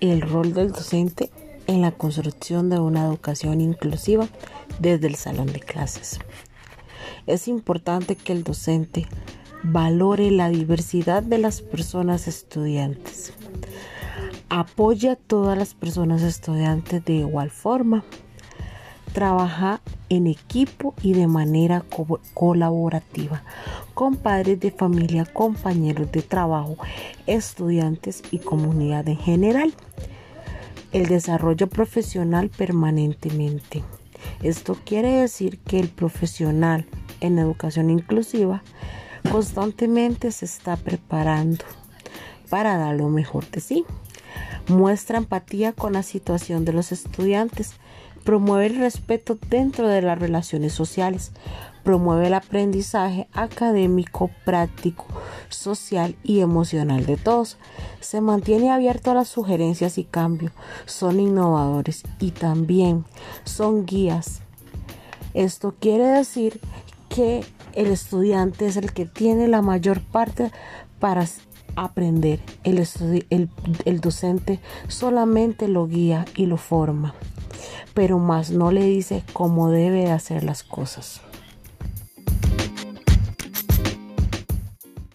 el rol del docente en la construcción de una educación inclusiva desde el salón de clases. Es importante que el docente valore la diversidad de las personas estudiantes. Apoya a todas las personas estudiantes de igual forma. Trabaja en equipo y de manera colaborativa con padres de familia, compañeros de trabajo, estudiantes y comunidad en general. El desarrollo profesional permanentemente. Esto quiere decir que el profesional en educación inclusiva constantemente se está preparando para dar lo mejor de sí. Muestra empatía con la situación de los estudiantes, promueve el respeto dentro de las relaciones sociales, promueve el aprendizaje académico, práctico, social y emocional de todos. Se mantiene abierto a las sugerencias y cambios, son innovadores y también son guías. Esto quiere decir que el estudiante es el que tiene la mayor parte para aprender. El, el, docente solamente lo guía y lo forma, pero más no le dice cómo debe hacer las cosas.